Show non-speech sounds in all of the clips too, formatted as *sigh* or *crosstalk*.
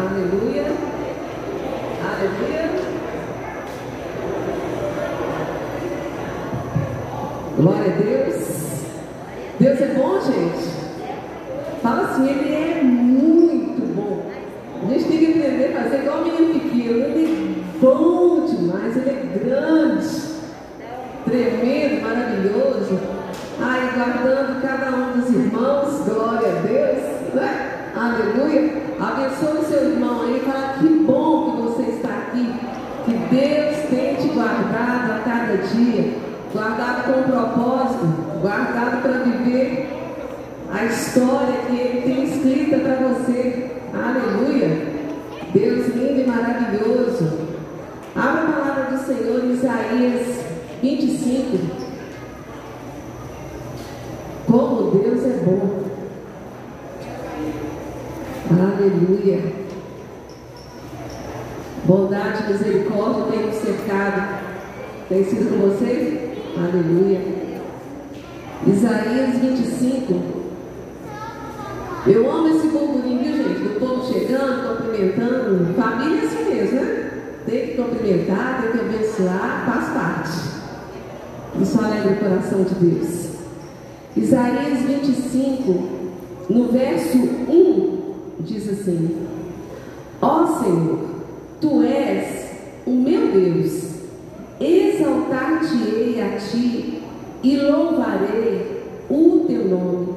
Aleluia. Aleluia. Glória a Deus. Deus é bom, gente. Fala assim, Ele é muito bom. A gente tem que aprender a fazer igual o menino pequeno. Ele é bom demais, Ele é grande, tremendo, maravilhoso. Ai, guardando cada um dos irmãos. Glória a Deus. Né? Aleluia. Abençoe seu irmão aí. Fala que bom que você está aqui. Que Deus tem te guardado a cada dia. Guardado com propósito. Guardado para viver a história que Ele tem escrita para você. Aleluia. Deus lindo e maravilhoso. Abra a palavra do Senhor em Isaías 25. Como Deus é bom. Aleluia. Bondade e misericórdia cercado. Tem sido com você? Aleluia. Isaías 25. Eu amo esse burburinho, viu, gente? Do povo chegando, cumprimentando. Família é assim mesmo, né? Tem que cumprimentar, tem que abençoar, faz parte. Isso alegra o coração de Deus. Isaías 25, no verso 1, diz assim: Ó Senhor, tu és o meu Deus, exaltar-te-ei a ti e louvarei o teu nome,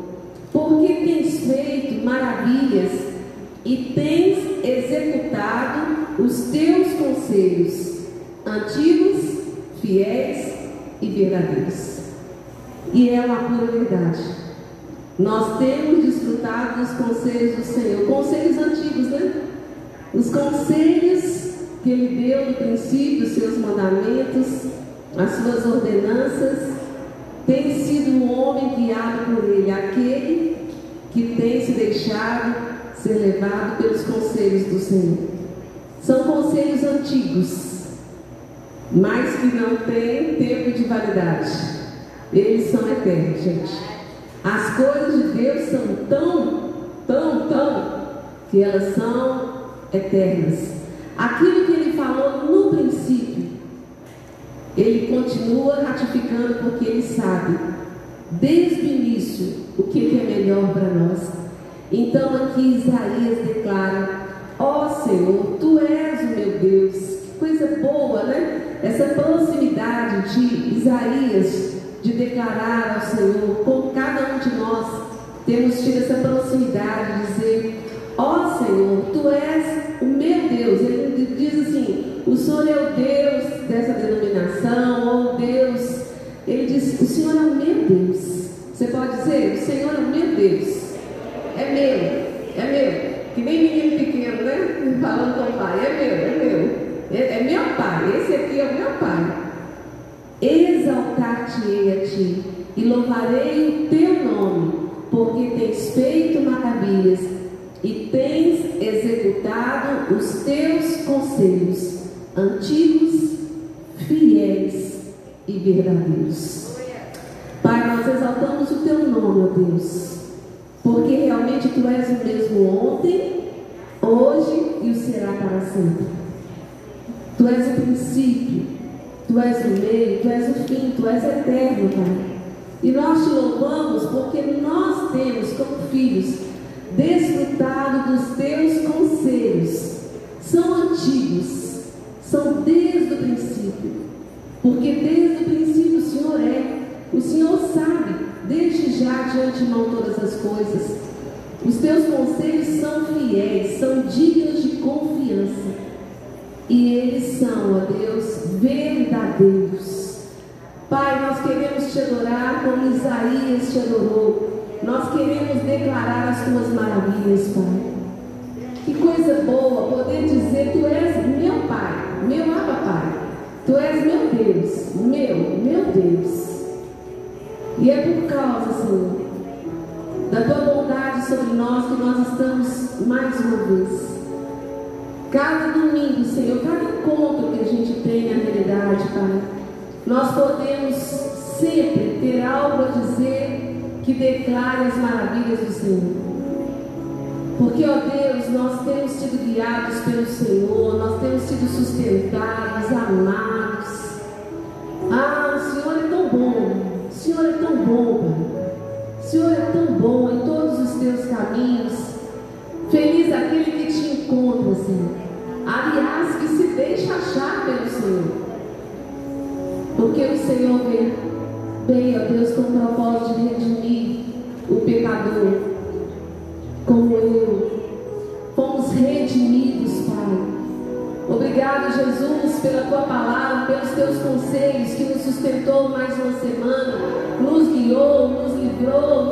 porque tens feito maravilhas e tens executado os teus conselhos, antigos, fiéis e verdadeiros. E é uma pura verdade. Nós temos desfrutado dos conselhos do Senhor, conselhos antigos, né? Os conselhos que Ele deu no princípio, os seus mandamentos, as suas ordenanças, tem sido um homem guiado por Ele, aquele que tem se deixado ser levado pelos conselhos do Senhor. São conselhos antigos, mas que não têm tempo de validade. Eles são eternos, gente. As coisas de Deus são tão, tão, tão, que elas são eternas. Aquilo que ele falou no princípio, ele continua ratificando porque ele sabe, desde o início, o que é melhor para nós. Então aqui Isaías declara: Ó oh, Senhor, tu és o meu Deus. Que coisa boa, né? Essa proximidade de Isaías de declarar ao Senhor, como cada um de nós temos tido essa proximidade, de dizer: Ó oh, Senhor, tu és diz assim: O Senhor é o Deus dessa denominação, ou Deus. Ele diz: O Senhor é o meu Deus. Você pode dizer: O Senhor é o meu Deus. É meu, é meu. Que nem menino pequeno, né? *laughs* Falando com o pai: É meu, é meu. É, é meu pai. Esse aqui é o meu pai exaltar-te-ei a ti e louvarei o teu nome, porque tens feito maravilhas e tens executado os teus conselhos antigos, fiéis e verdadeiros. Pai, nós exaltamos o teu nome, ó Deus, porque realmente tu és o mesmo ontem, hoje e o será para sempre. Tu és o princípio, Tu és o meio, Tu és o fim, Tu és eterno, Pai. E nós te louvamos porque nós temos, como filhos, desfrutado dos Teus conselhos. São antigos, são desde o princípio. Porque desde o princípio o Senhor é. O Senhor sabe, desde já de antemão todas as coisas. Os teus conselhos são fiéis, são dignos de confiança. E eles são, ó Deus, verdadeiros. Pai, nós queremos te adorar como Isaías te adorou. Nós queremos declarar as tuas maravilhas, Pai. Que coisa boa poder dizer: Tu és meu Pai, meu Abba Pai. Tu és meu Deus, meu, meu Deus. E é por causa, Senhor, da tua bondade sobre nós que nós estamos mais uma vez Cada domingo, Senhor, cada encontro que a gente tem na realidade, Pai, nós podemos sempre ter algo a dizer que declare as maravilhas do Senhor. Porque, ó Deus, nós temos sido guiados pelo Senhor, nós temos sido sustentados, amados. Ah, o Senhor é tão bom, o Senhor é tão bom, o Senhor é tão bom em todos os teus caminhos. Feliz é aquele que te encontra, Senhor. Aliás, que se deixa achar pelo Senhor. Porque o Senhor veio, bem ó Deus, com o propósito de pela tua palavra, pelos teus conselhos que nos sustentou mais uma semana, nos guiou, nos livrou,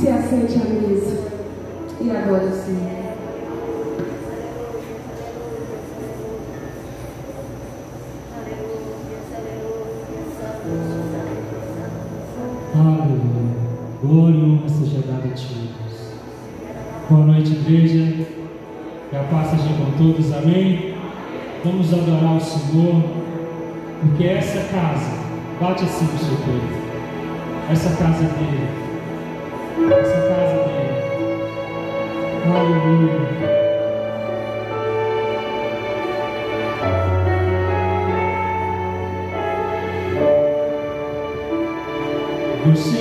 se assente a mesa. E agora sim. Aleluia. Glória e honra seja dada a ti. Boa noite, igreja. Que a paz seja com todos, amém? Vamos adorar o Senhor, porque essa casa, bate assim no seu peito. Essa casa é dele. Essa casa dele. Aleluia. Você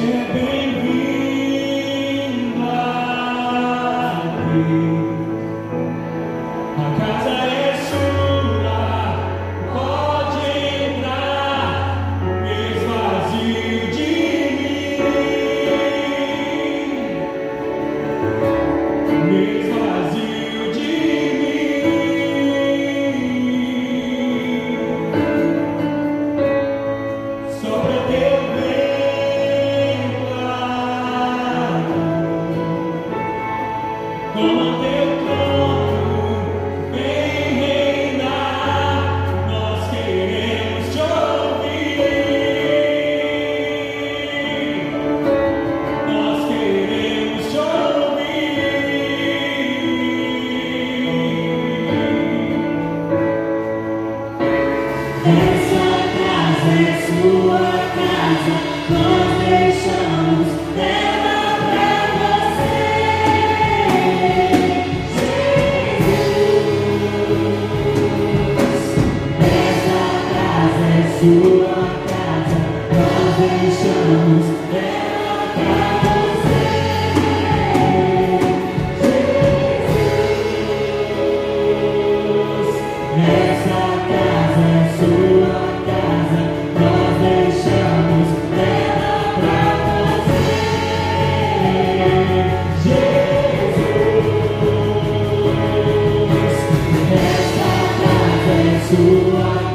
é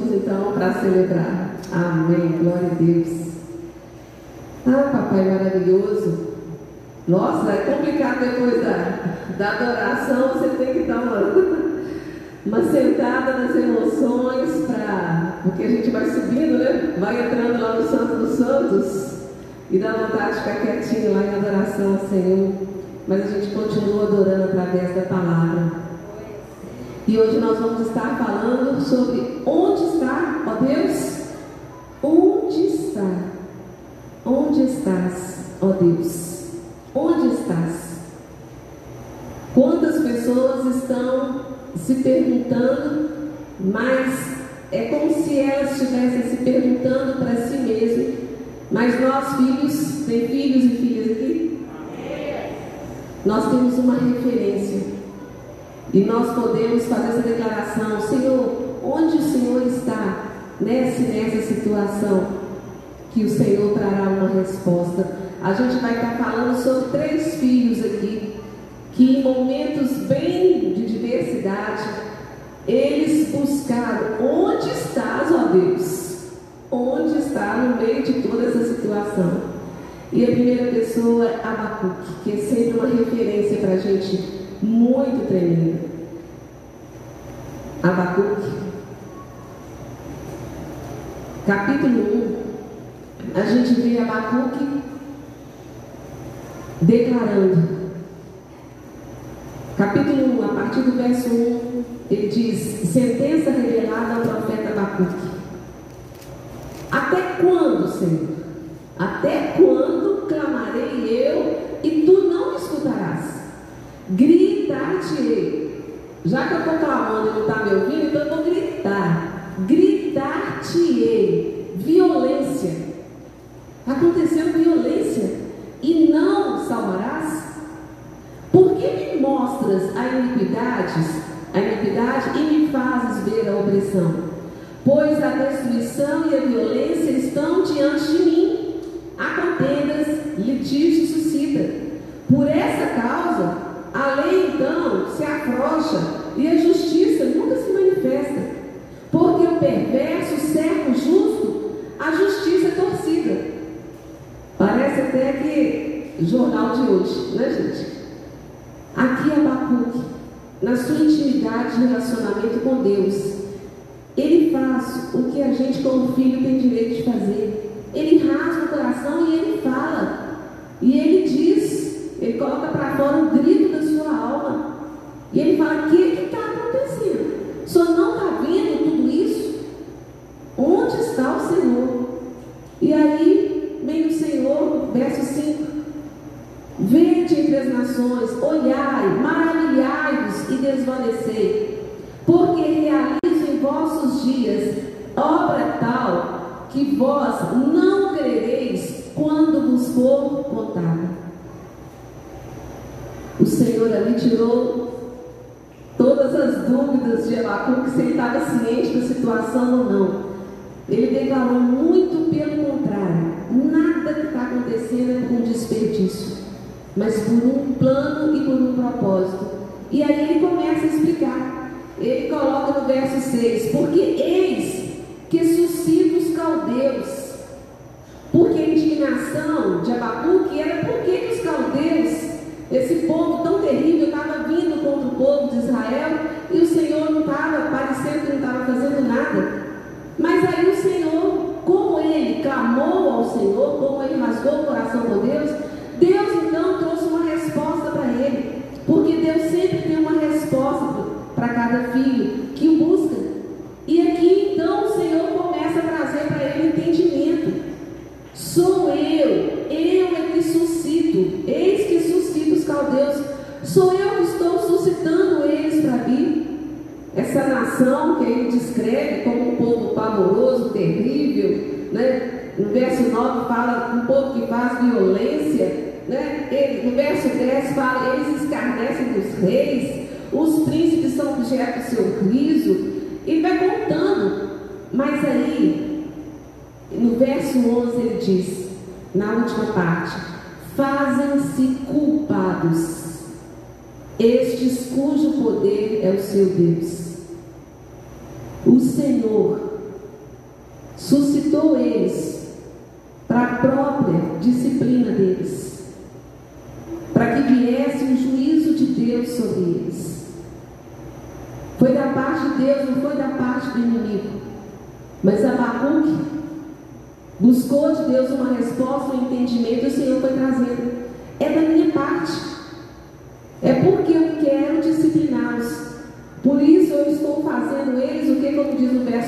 juntos então para celebrar. Amém. Glória a Deus. Ah, papai maravilhoso. Nossa, é complicado depois da, da adoração, você tem que dar uma, *laughs* uma sentada nas emoções, pra, porque a gente vai subindo, né? Vai entrando lá no Santo dos Santos e dá vontade de ficar quietinho lá em adoração ao Senhor. Mas a gente continua adorando através da palavra. E hoje nós vamos estar falando sobre onde está, ó Deus? Onde está Onde estás, ó Deus? Onde estás? Quantas pessoas estão se perguntando, mas é como se elas estivessem se perguntando para si mesmas. Mas nós, filhos, tem filhos e filhas aqui? Nós temos uma referência. E nós podemos fazer essa declaração: Senhor, onde o Senhor está nessa, nessa situação? que o Senhor trará uma resposta. A gente vai estar falando sobre três filhos aqui, que em momentos bem de diversidade, eles buscaram onde estás, ó Deus? Onde está no meio de toda essa situação? E a primeira pessoa é Abacuque, que é sempre uma referência para a gente muito tremenda. Abacuque, capítulo 1, a gente vê Abacuque declarando. Capítulo 1, a partir do verso 1, ele diz: Sentença revelada ao profeta Abacuque. Até quando, Senhor? Até quando clamarei eu e tu não me escutarás? Gritar-te-ei. Já que eu estou clamando e não está me ouvindo, então eu vou gritar. Gritar-te-ei. Violência aconteceu violência e não salvarás? Por que me mostras a iniquidade, a iniquidade e me fazes ver a opressão? Pois a destruição e a violência estão diante de mim. Há contendas, litígio suscita. Por essa causa, a lei então se afrouxa e a justiça nunca se manifesta. Porque o perverso cerca o justo, a justiça é torcida. Parece até que jornal de hoje, né, gente? Aqui é Abacuque, na sua intimidade de relacionamento com Deus, ele faz o que a gente, como filho, tem direito de fazer. Ele rasga o coração e ele fala. E ele diz, ele coloca para fora o grito. E ele fala: o que está acontecendo? O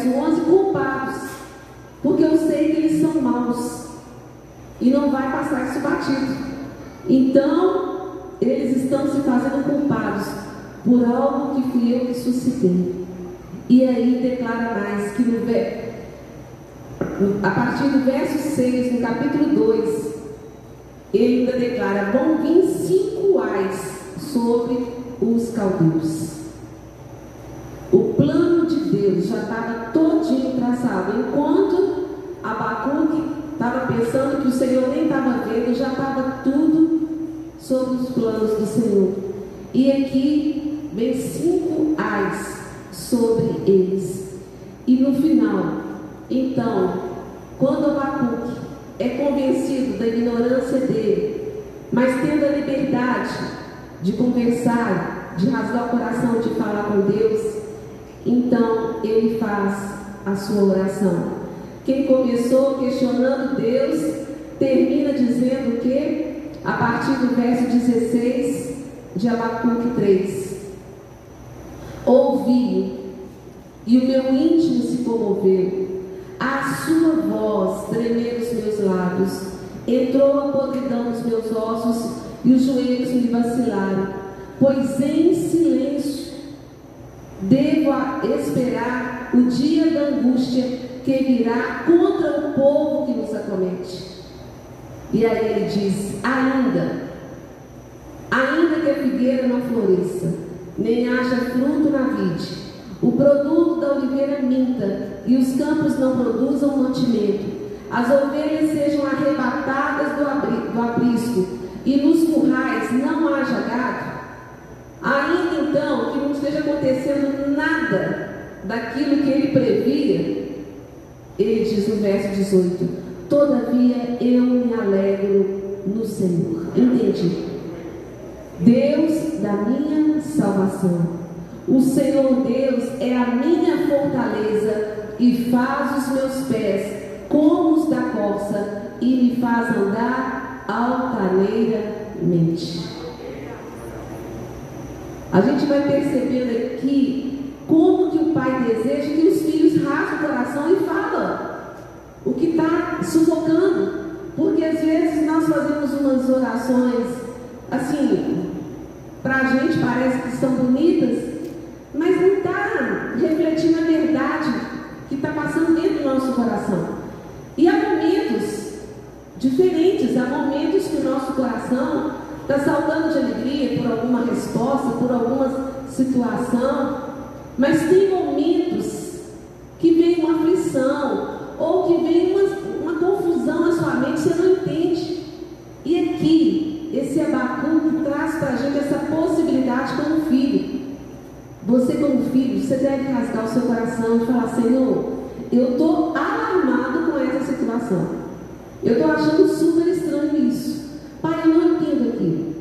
verso 11, culpados. Porque eu sei que eles são maus. E não vai passar isso batido. Então, eles estão se fazendo culpados por algo que fui eu que suscitei. E aí declara mais que no, a partir do verso 6, no capítulo 2, ele ainda declara: vão vir cinco ais sobre os caldeus. Já estava todinho traçado. Enquanto Abacuque estava pensando que o Senhor nem estava vendo, já estava tudo sobre os planos do Senhor. E aqui vem cinco ais sobre eles. E no final, então, quando Abacuque é convencido da ignorância dele, mas tendo a liberdade de conversar, de rasgar o coração, de falar com Deus, então ele faz a sua oração. Quem começou questionando Deus, termina dizendo que, a partir do verso 16 de Abacuque 3, ouvi e o meu íntimo se comoveu, a sua voz tremeu os meus lábios, entrou a podridão nos meus ossos e os joelhos me vacilaram, pois em silêncio devo esperar o dia da angústia que virá contra o povo que nos acomete. E aí ele diz: ainda, ainda que a figueira não floresça, nem haja fruto na vide, o produto da oliveira minta, e os campos não produzam mantimento, as ovelhas sejam arrebatadas do, do aprisco, e nos currais não haja gado, ainda então que não esteja acontecendo nada daquilo que ele previa, ele diz no verso 18: Todavia eu me alegro no Senhor. Entendi. Deus da minha salvação. O Senhor Deus é a minha fortaleza e faz os meus pés como os da corça e me faz andar altaneiramente. A gente vai percebendo aqui como que o pai deseja que os filhos rasguem o coração e falam o que está sufocando. Porque às vezes nós fazemos umas orações assim, para a gente parece que são bonitas, mas não está refletindo a verdade que está passando dentro do nosso coração. há momentos que o nosso coração está saltando de alegria por alguma resposta, por alguma situação, mas tem momentos que vem uma aflição ou que vem uma, uma confusão na sua mente, você não entende. E aqui, esse Abacuque traz para a gente essa possibilidade como filho. Você, como filho, você deve rasgar o seu coração e falar: Senhor, eu estou alarmado com essa situação. Eu estou achando super estranho isso. Pai, eu não entendo aquilo.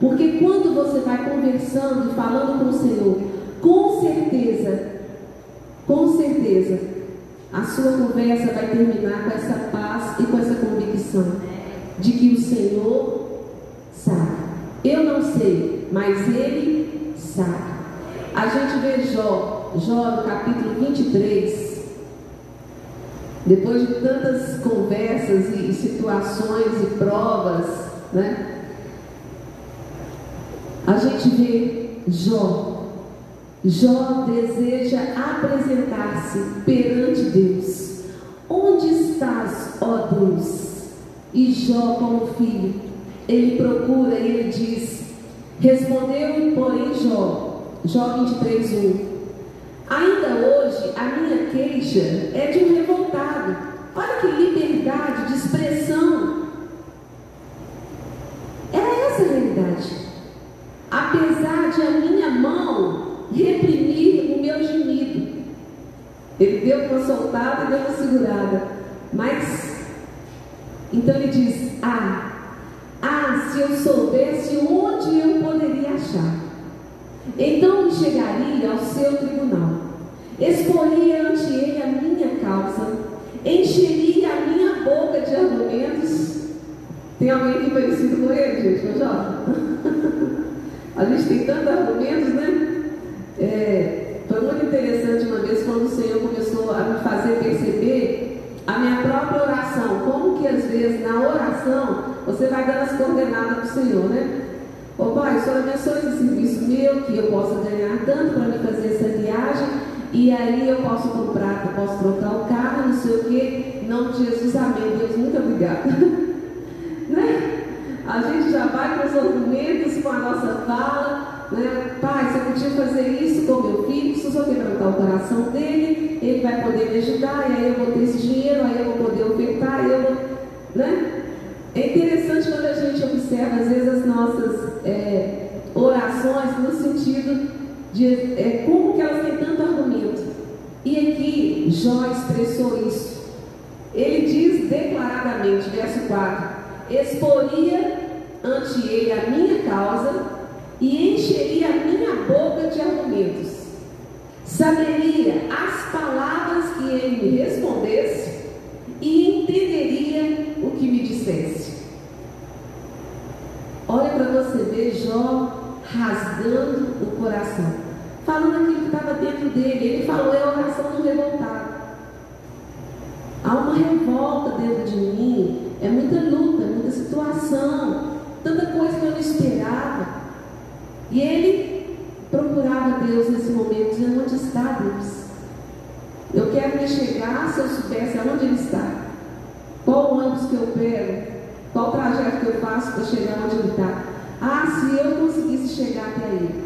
Porque quando você vai conversando e falando com o Senhor, com certeza, com certeza, a sua conversa vai terminar com essa paz e com essa convicção de que o Senhor sabe. Eu não sei, mas Ele sabe. A gente vê Jó, Jó no capítulo 23, depois de tantas conversas e, situações e provas, né? A gente vê Jó. Jó deseja apresentar-se perante Deus. Onde estás, ó Deus? E Jó, como filho, ele procura e ele diz: Respondeu, porém, Jó, Jó 23, 1. Ainda hoje, a minha queixa é de um revoltado. Olha que liberdade de expressão. Era essa a realidade. Apesar de a minha mão reprimir o meu gemido. Ele deu uma soltada e deu uma segurada. Mas, então ele diz: Ah, ah, se eu soubesse onde eu poderia achar. Então chegaria ao seu tribunal, exporia ante ele a minha causa, encheria a minha boca de argumentos. Tem alguém aqui parecido com ele, gente? Meu a gente tem tantos argumentos, né? É, foi muito interessante uma vez quando o Senhor começou a me fazer perceber a minha oração. Como que às vezes na oração você vai dando as coordenadas para o Senhor, né? Ô oh, pai, o Senhor abençoe esse serviço meu, que eu possa ganhar tanto para me fazer essa viagem, e aí eu posso comprar, eu posso trocar o carro, não sei o quê. Não, Jesus, amém. Deus, muito obrigada. *laughs* né? A gente já vai com os argumentos, com a nossa fala, né? Pai, você podia fazer isso com meu filho, se eu só quebrantar o coração dele, ele vai poder me ajudar, e aí eu vou ter esse dinheiro, aí eu vou poder ofertar, eu vou. Né? É interessante quando a gente observa, às vezes, as nossas é, orações no sentido de é, como que elas têm tanto argumento. E aqui Jó expressou isso. Ele diz declaradamente, verso 4: Exporia ante ele a minha causa e encheria a minha boca de argumentos. Saberia as palavras que ele me respondesse e entenderia o que me dissesse. Olha para você ver Jó rasgando o coração, falando aquilo que estava dentro dele. Ele falou: é a oração do revoltado. Há uma revolta dentro de mim, é muita luta, muita situação, tanta coisa que eu não esperava. E ele procurava Deus nesse momento, dizendo: Onde está Deus? Eu quero me chegar se eu soubesse aonde Ele está. Qual o ônibus que eu pego? Qual o trajeto que eu faço para chegar onde Ele está? Ah, se eu conseguisse chegar até Ele,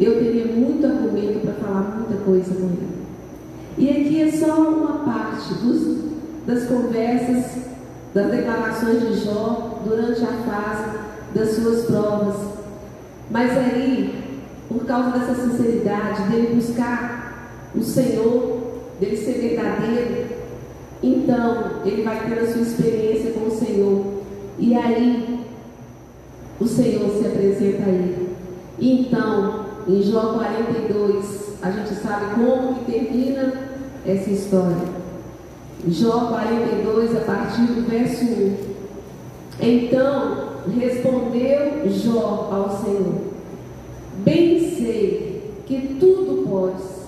eu teria muito argumento para falar muita coisa com Ele. E aqui é só uma parte dos, das conversas, das declarações de Jó durante a fase das suas provas. Mas aí, por causa dessa sinceridade, dele buscar o Senhor dele ser verdadeiro, então ele vai ter a sua experiência com o Senhor. E aí o Senhor se apresenta a ele. Então, em Jó 42, a gente sabe como que termina essa história. Jó 42, a partir do verso 1. Então respondeu Jó ao Senhor: Bem sei que tudo podes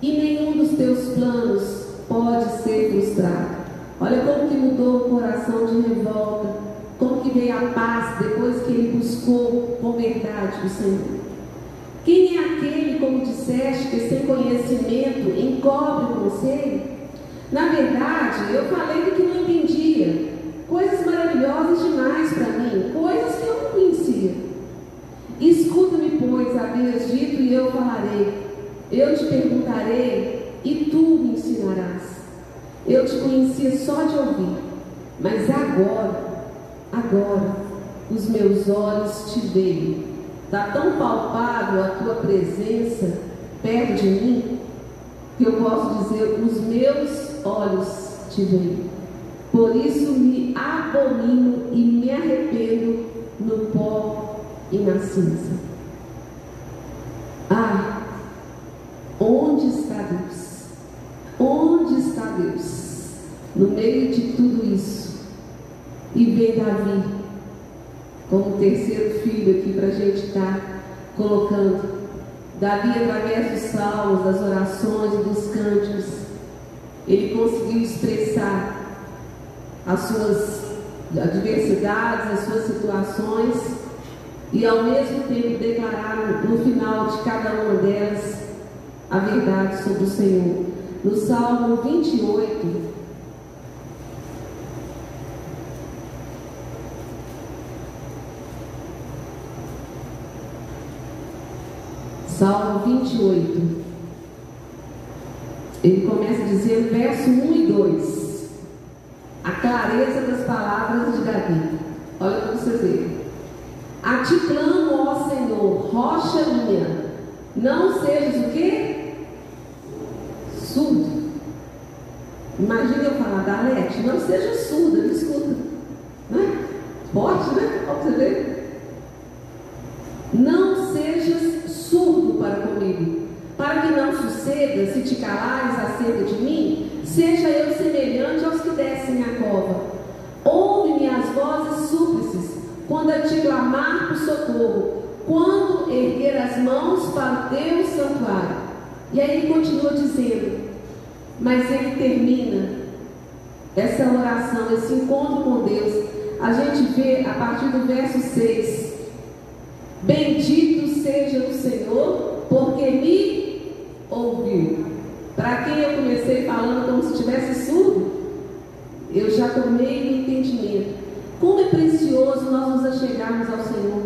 e nenhum dos teus planos pode ser frustrado. Olha como que mudou o coração de revolta, como que veio a paz depois que ele buscou com verdade o Senhor. Quem é aquele, como disseste, que sem conhecimento encobre o conselho? Na verdade, eu falei do que não entendia, coisas maravilhosas demais para mim, coisas que eu não conhecia. Escuta-me, pois, havias dito, e eu falarei. Eu te perguntarei, e tu me ensinarás. Eu te conhecia só de ouvir, mas agora, agora, os meus olhos te veem. Está tão palpável a tua presença perto de mim, que eu posso dizer: os meus olhos te veem. Por isso me abomino e me arrependo no pó e na cinza. Ah, onde está Deus? Onde está Deus? No meio de tudo isso. E vem Davi, como terceiro filho aqui para a gente estar tá colocando. Davi, através dos salmos, das orações e dos cânticos, ele conseguiu expressar as suas adversidades, as suas situações e ao mesmo tempo declarar no final de cada uma delas a verdade sobre o Senhor. No Salmo 28, Salmo 28. Ele começa dizendo, verso 1 e 2 a clareza das palavras de Davi. Olha para você ver. A ti clamo, ó Senhor, rocha minha, não sejas o quê? Surdo. Imagina eu falar, Dalete, não seja surda, me escuta. Né? Forte, né? Olha você. Não sejas surdo para comigo, para que não suceda, se te calares acerca de mim, seja eu semelhante aos que descem a cova. Ouve-me as vozes súplices, quando eu te clamar por socorro, quando erguer as mãos para o teu santuário. E aí ele continua dizendo, mas ele termina essa oração, esse encontro com Deus. A gente vê a partir do verso 6: Bendito seja o Senhor, porque me ouviu. Para quem eu comecei falando como se estivesse surdo, eu já tomei o entendimento. Como é precioso nós nos achegarmos ao Senhor.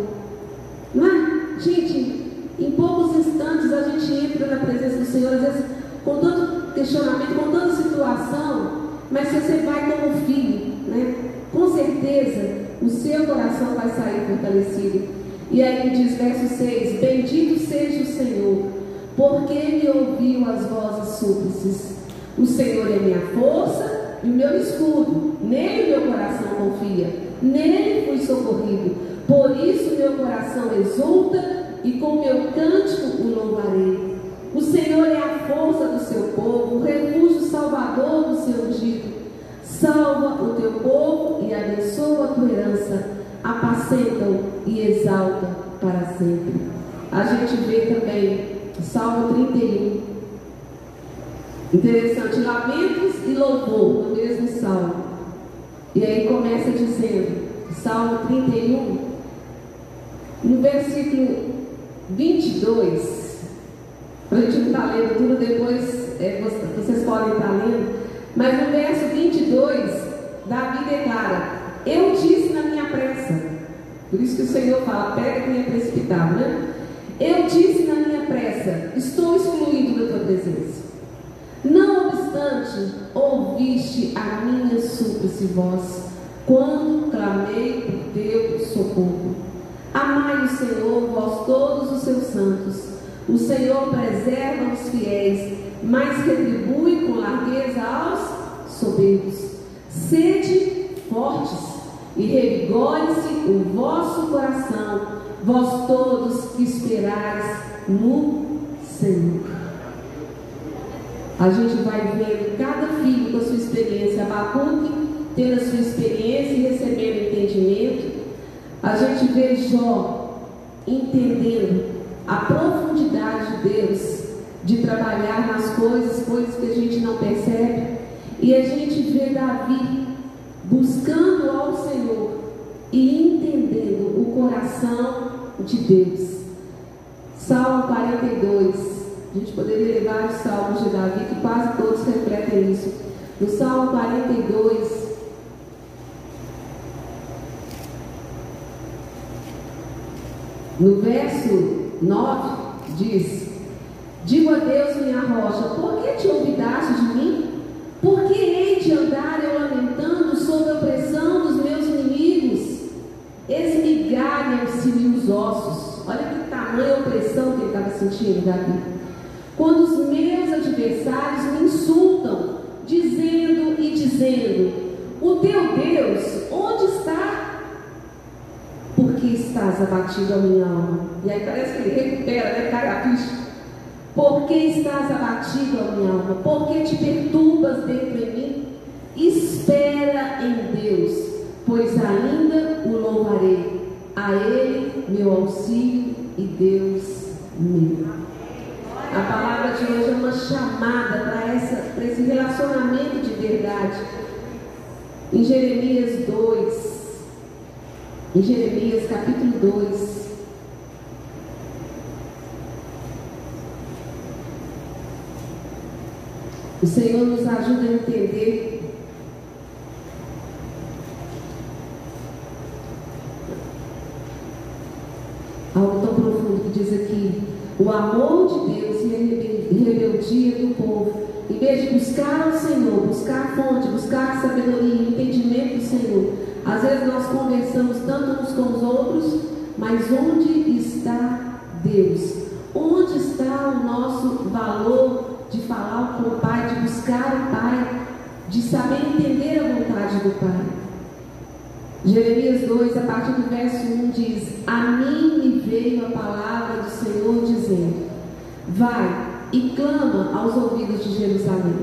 Não é? Gente, em poucos instantes a gente entra na presença do Senhor, às vezes com tanto questionamento, com tanta situação, mas se você vai como filho, né? Com certeza o seu coração vai sair fortalecido. E aí diz verso 6: Bendito seja o Senhor porque me ouviu as vozes súplices. O Senhor é minha força e o meu escudo. Nele meu coração confia. Nele fui socorrido. Por isso meu coração exulta e com meu cântico o louvarei. O Senhor é a força do seu povo, o refúgio salvador do seu ungido. Salva o teu povo e abençoa a tua herança. Apacenta-o e exalta para sempre. A gente vê também Salmo 31. Interessante, lamentos e louvor no mesmo salmo. E aí começa dizendo, Salmo 31, no versículo 22, para a gente não estar tá lendo tudo, depois é, vocês podem estar tá lendo, mas no verso 22, Davi declara: Eu disse na minha pressa, por isso que o Senhor fala, pega quem é precipitado, né? Eu disse na minha pressa: Estou excluído da tua presença. Não obstante, ouviste a minha súplice voz, quando clamei por teu socorro. Amai o Senhor, vós todos os seus santos. O Senhor preserva os fiéis, mas retribui com largueza aos soberbos. Sede fortes e revigore-se o vosso coração vós todos que esperais no Senhor. A gente vai vendo cada filho com a sua experiência, Abacuque tendo a sua experiência e recebendo entendimento. A gente vê Jó entendendo a profundidade de Deus de trabalhar nas coisas, coisas que a gente não percebe. E a gente vê Davi buscando ao Senhor e entendendo o coração de Deus. 42. A gente poderia levar os salmos de Davi, que quase todos refletem isso. No Salmo 42, no verso 9, diz: Digo a Deus, minha rocha, por que te olvidaste de mim? Por que hei de andar eu lamentando sob a opressão dos meus inimigos? Esmigalham-se-me os ossos Sentindo, Davi. Quando os meus adversários me insultam, dizendo e dizendo: O teu Deus, onde está? Porque estás abatido a minha alma. E aí parece que ele recupera, né? Cai a. Por que estás abatido, a minha alma? Por que te perturbas dentro de mim? Espera em Deus, pois ainda o louvarei. A Ele, meu auxílio e Deus A palavra de hoje é uma chamada para esse relacionamento de verdade. Em Jeremias 2, em Jeremias capítulo 2, O Senhor nos ajuda a entender algo tão profundo que diz aqui: o amor de Deus e a rebeldia do povo. Em vez de buscar o Senhor, buscar a fonte, buscar a sabedoria, entendimento do Senhor, às vezes nós conversamos tanto uns com os outros, mas onde está Deus? Onde está o nosso valor de falar com o Pai, de buscar o Pai, de saber entender a vontade do Pai. Jeremias 2, a partir do verso 1 diz: A mim me veio a palavra do Senhor dizendo: Vai e clama aos ouvidos de Jerusalém.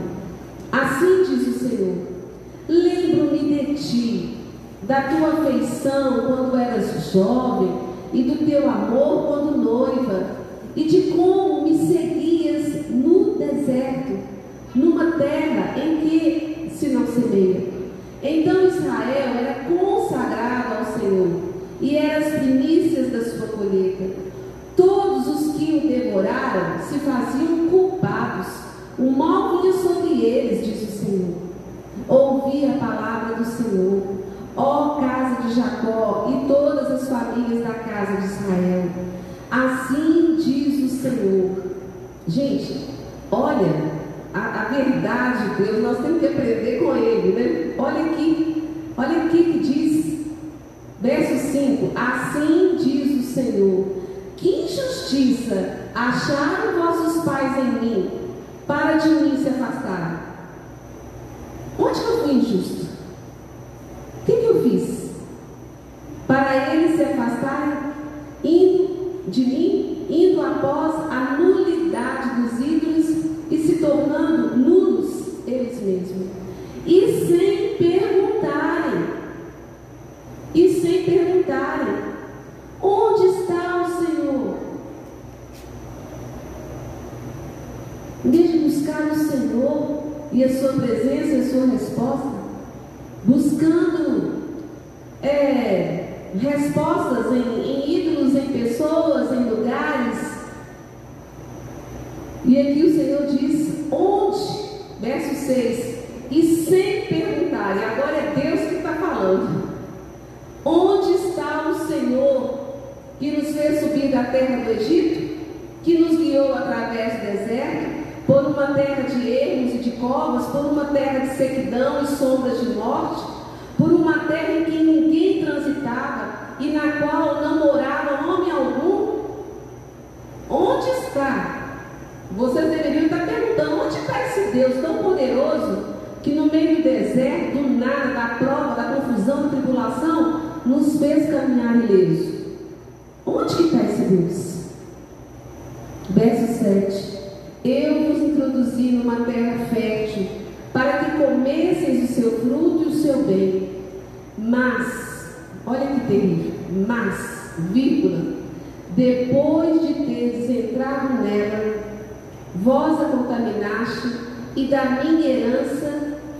Assim diz o Senhor: Lembro-me de ti, da tua afeição quando eras jovem, e do teu amor quando noiva, e de como me seguias no deserto, numa terra em que se não semeia. Então Israel era consagrado ao Senhor e era as primícias da sua colheita. Todos os que o devoraram se faziam culpados. O mal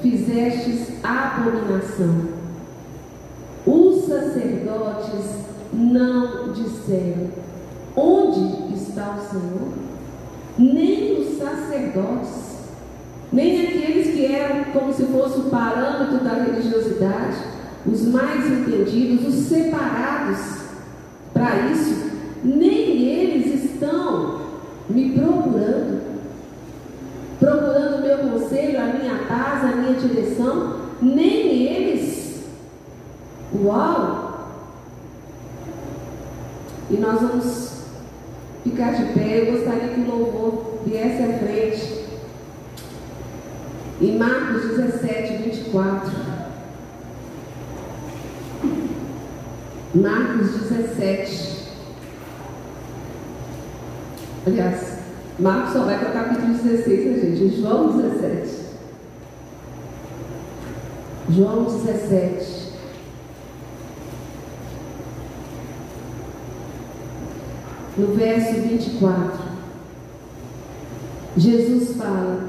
fizestes abominação. Os sacerdotes não disseram: Onde está o Senhor? Nem os sacerdotes, nem aqueles que eram como se fosse o parâmetro da religiosidade, os mais entendidos, os separados para isso, nem eles estão me procurando, conselho, a minha paz, a minha direção, nem eles. Uau! E nós vamos ficar de pé. Eu gostaria que o louvor viesse à frente. Em Marcos 17, 24. Marcos 17. Aliás, Marcos só vai para o capítulo 16, né, gente? João 17. João 17. No verso 24, Jesus fala: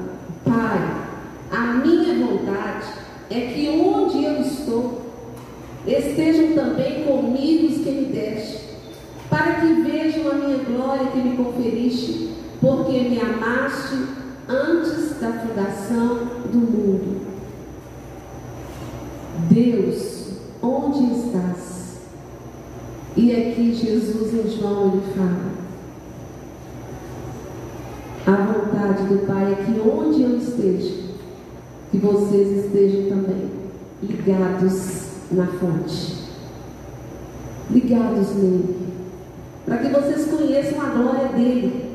Pai, a minha vontade é que onde eu estou, estejam também comigo os que me deste, para que vejam a minha glória que me conferiste, porque me amaste antes da fundação do mundo. Deus, onde estás? E aqui Jesus em João ele fala: A vontade do Pai é que onde eu esteja, que vocês estejam também ligados na fonte, ligados nele, para que vocês conheçam a glória dele,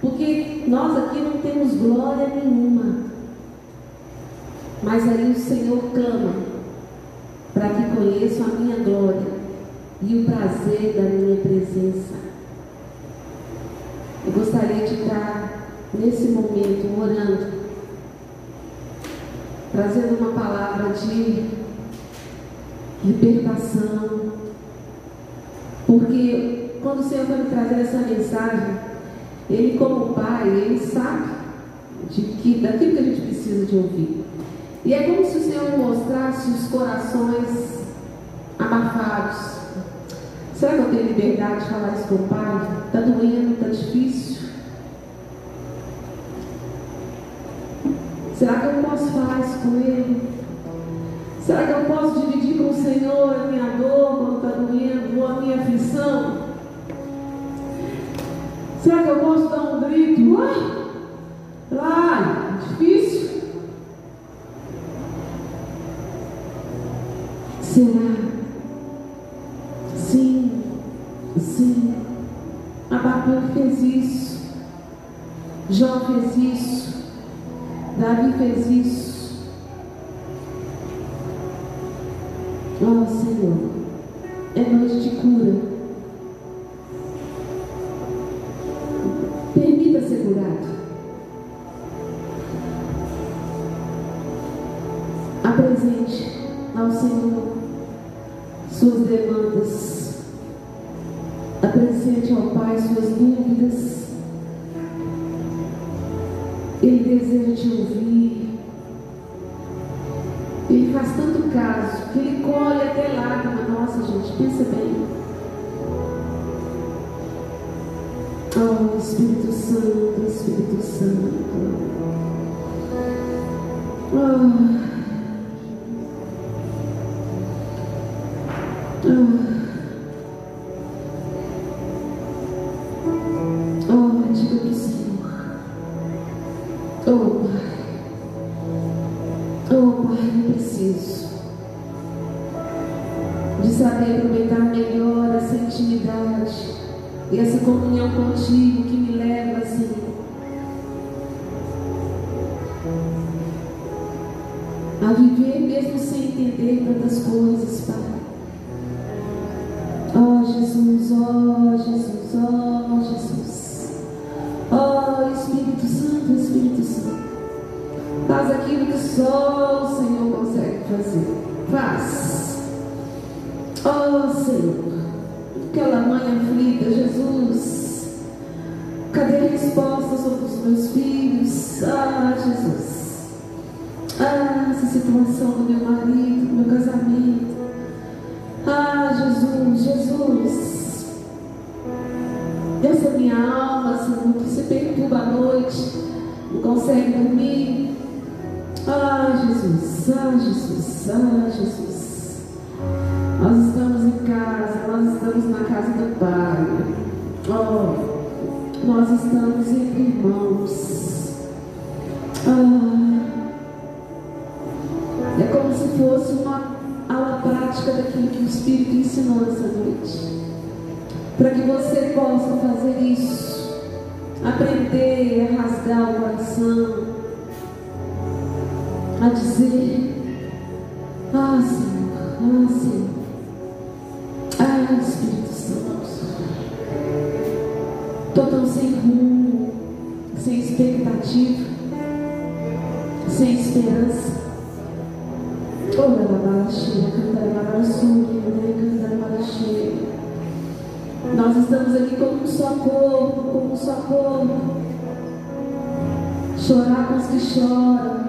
porque nós aqui não temos glória nenhuma, mas aí o Senhor clama para que conheçam a minha glória e o prazer da minha presença. Eu gostaria de estar nesse momento orando, trazendo uma palavra de libertação, porque quando o Senhor está me trazendo essa mensagem, Ele como Pai, Ele sabe de que, daquilo que a gente precisa de ouvir. E é como se o Senhor mostrasse os corações abafados, Será que eu tenho liberdade de falar isso com o pai? Está doendo, está difícil. Será que eu posso falar isso com ele? Será que eu posso dividir com o Senhor a minha dor quando está doendo, ou a minha aflição? Será que eu posso dar um grito? Ah, ah difícil. Será? Abacuque fez isso. Jó fez isso. Davi fez isso. Espírito Santo, Espírito Santo. Entender tantas coisas, Pai. Oh Jesus, oh Jesus, oh Jesus. Oh Espírito Santo, Espírito Santo. Faz aquilo que só o Senhor consegue fazer. Faz. Oh Senhor aquela mãe aflita, Jesus, cadê a resposta sobre os meus filhos? Ah, Jesus, ah, essa situação Senhor, que se perturba à noite, não consegue dormir, ah, Jesus, ah, Jesus, ah, Jesus. Nós estamos em casa, nós estamos na casa do Pai. Oh, nós estamos entre irmãos. Ah, é como se fosse uma aula prática daquilo que o Espírito ensinou essa noite. Para que você possa fazer isso, aprender a rasgar o coração, a dizer: Ah, Senhor, ah, Senhor, ah, Espírito Santo, estou tão sem rumo, sem expectativa, sem esperança. Nós estamos aqui como um só corpo, Chorar com os que choram,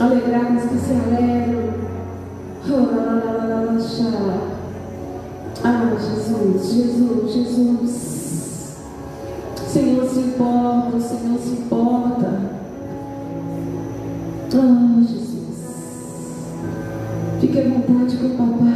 alegrar com os que se alegram. Ah, Jesus, Jesus, Jesus. Senhor se importa, Senhor se importa. Ah, Jesus. Fique à vontade com o papai.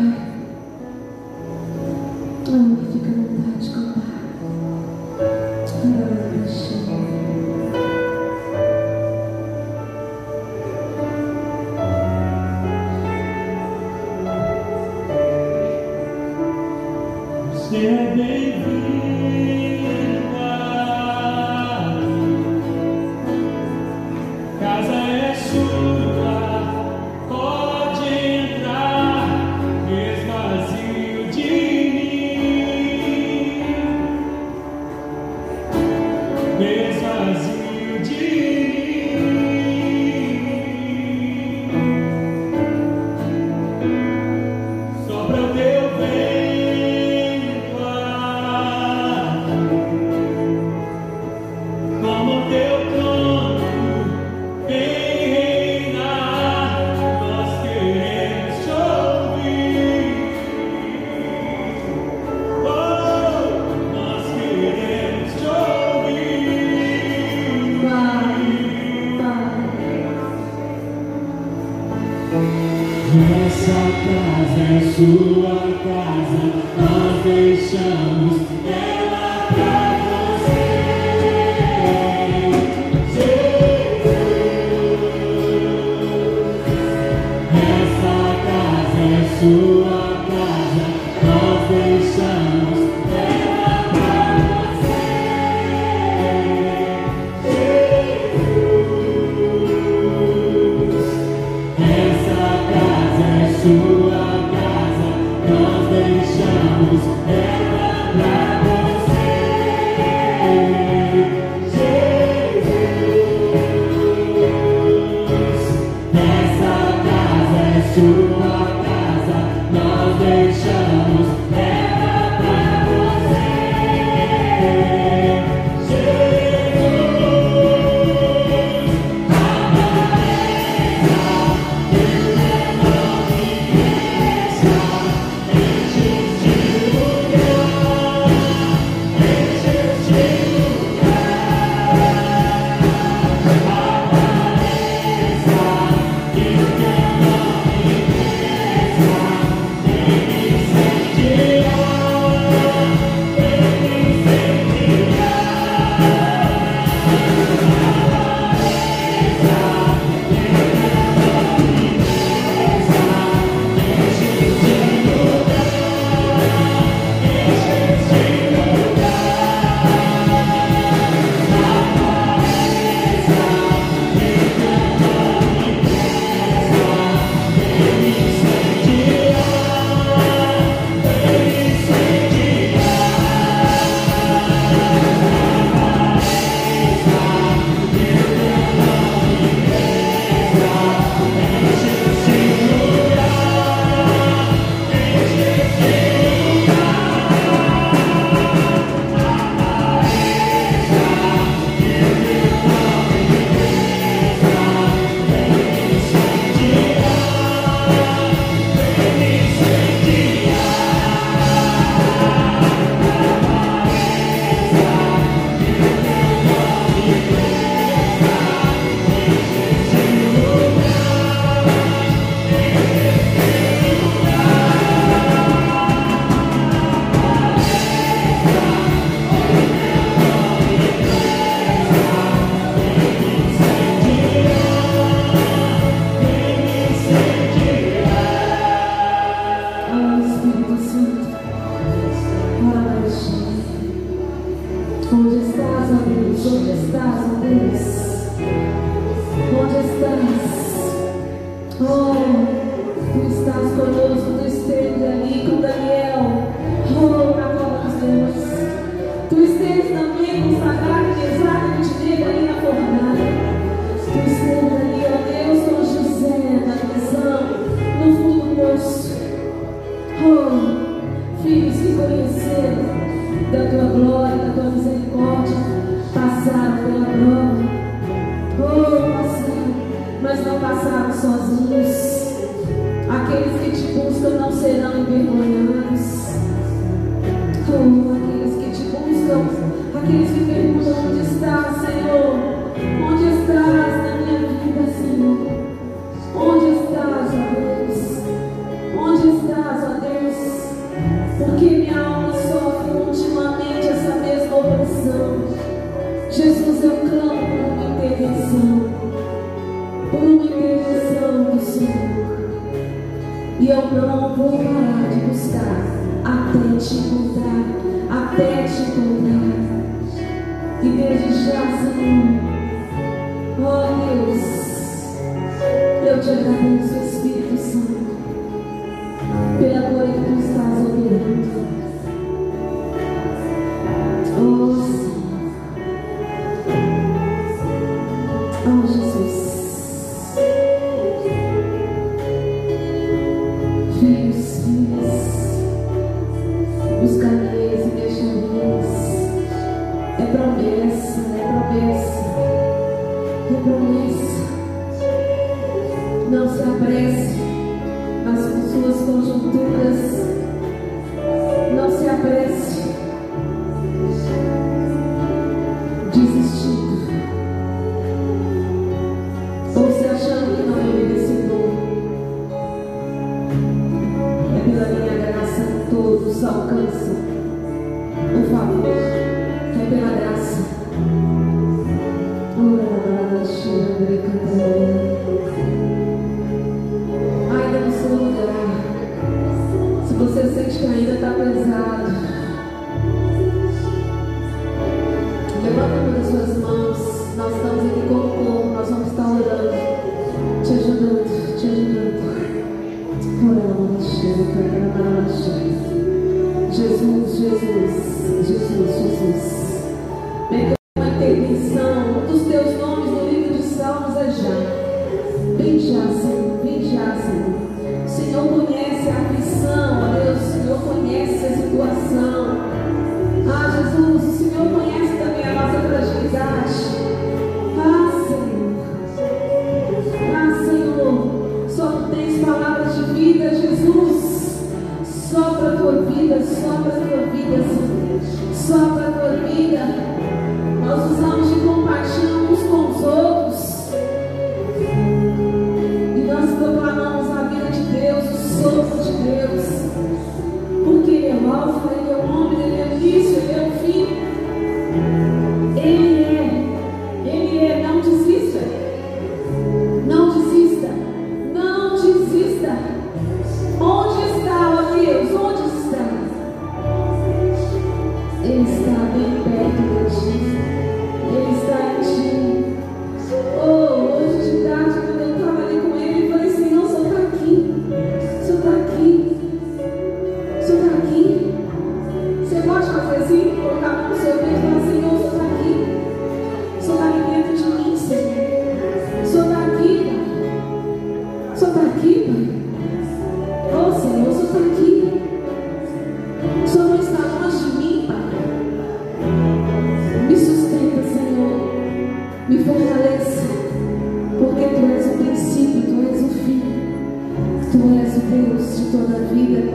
És o Deus de toda a vida.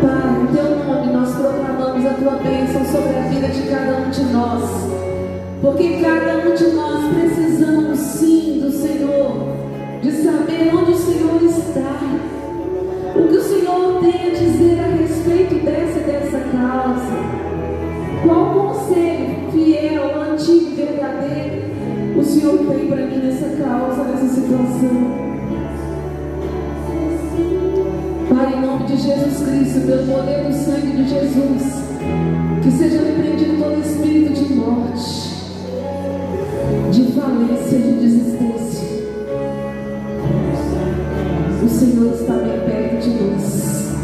Pai, em Teu nome nós proclamamos a Tua bênção sobre a vida de cada um de nós. Porque cada um de nós precisamos sim do Senhor, de saber onde o Senhor está. O que o Senhor tem a dizer a respeito dessa e dessa causa. Qual conselho fiel, antigo e verdadeiro o Senhor tem para mim nessa causa, nessa situação? Jesus Cristo, pelo poder do sangue de Jesus, que seja repreendido todo espírito de morte, de falência, de desistência. O Senhor está bem perto de nós.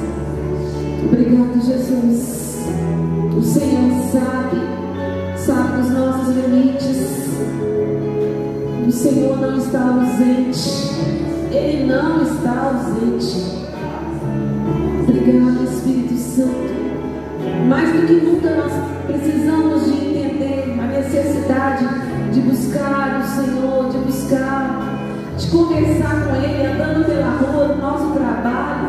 Obrigado, Jesus. O Senhor sabe, sabe os nossos limites. O Senhor não está ausente. Ele não está ausente. Conversar com Ele, andando pela rua nosso trabalho,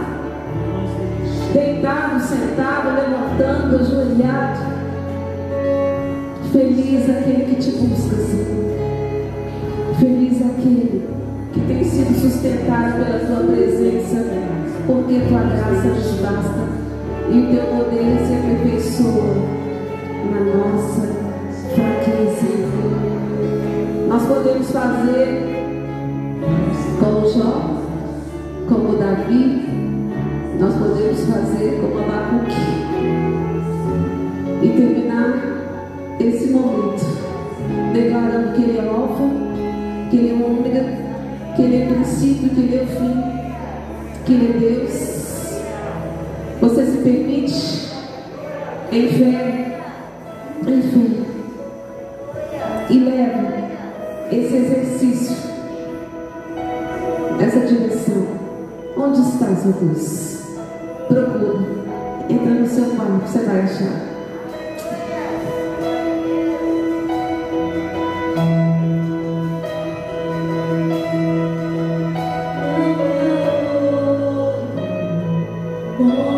deitado, sentado, levantando, ajoelhado. Feliz aquele que te busca, Senhor. Feliz aquele que tem sido sustentado pela tua presença, porque tua graça nos basta e o teu poder se aperfeiçoa na nossa fraqueza. Nós podemos fazer que Ele é alfa, que Ele é ômega, que Ele é princípio, que Ele é o fim, que Ele é Deus. Você se permite em fé, em fé, e leva esse exercício, essa direção. Onde está seu Deus? Só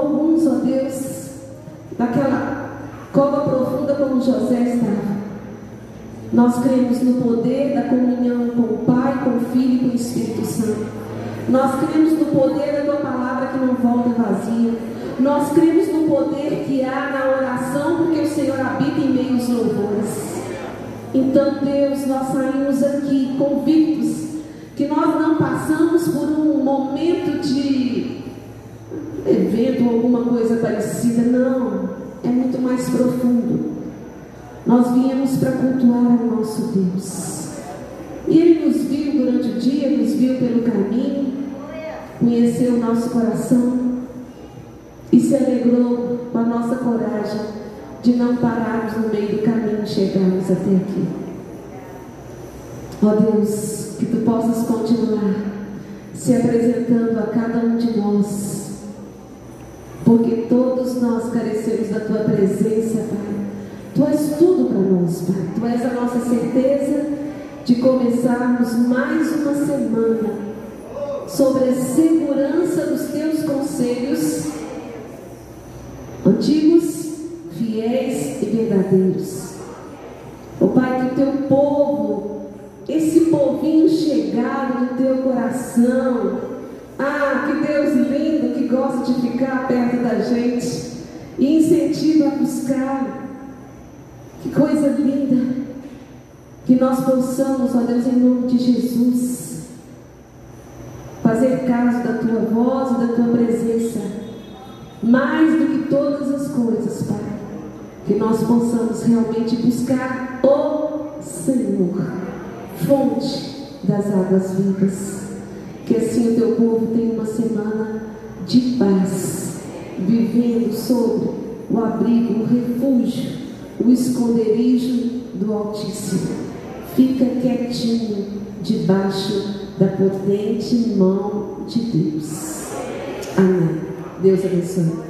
alguns, ó Deus, daquela cova profunda como José estava. Nós cremos no poder da comunhão com o Pai, com o Filho e com o Espírito Santo. Nós cremos no poder da tua palavra que não volta vazia. Nós cremos no poder que há na oração, porque o Senhor habita em meio aos louvores. Então, Deus, nós saímos aqui convictos que nós não passamos por um momento de feito alguma coisa parecida. Não, é muito mais profundo. Nós viemos para cultuar o nosso Deus. E Ele nos viu durante o dia, nos viu pelo caminho, conheceu o nosso coração e se alegrou com a nossa coragem de não pararmos no meio do caminho e chegarmos até aqui. Ó Deus, que tu possas continuar se apresentando a cada um de nós porque todos nós carecemos da tua presença, Pai. Tu és tudo para nós, Pai. Tu és a nossa certeza de começarmos mais uma semana sobre a segurança dos teus conselhos antigos, fiéis e verdadeiros. Ó Pai, que o teu povo esse povinho chegado no teu coração. Ah, que Deus lindo que gosta de ficar perto da gente e incentiva a buscar. Que coisa linda. Que nós possamos, ó Deus, em nome de Jesus, fazer caso da tua voz e da tua presença, mais do que todas as coisas, Pai. Que nós possamos realmente buscar o Senhor fonte das águas vivas. Que assim o teu povo tenha uma semana de paz, vivendo sobre o abrigo, o refúgio, o esconderijo do Altíssimo. Fica quietinho debaixo da potente mão de Deus. Amém. Deus abençoe.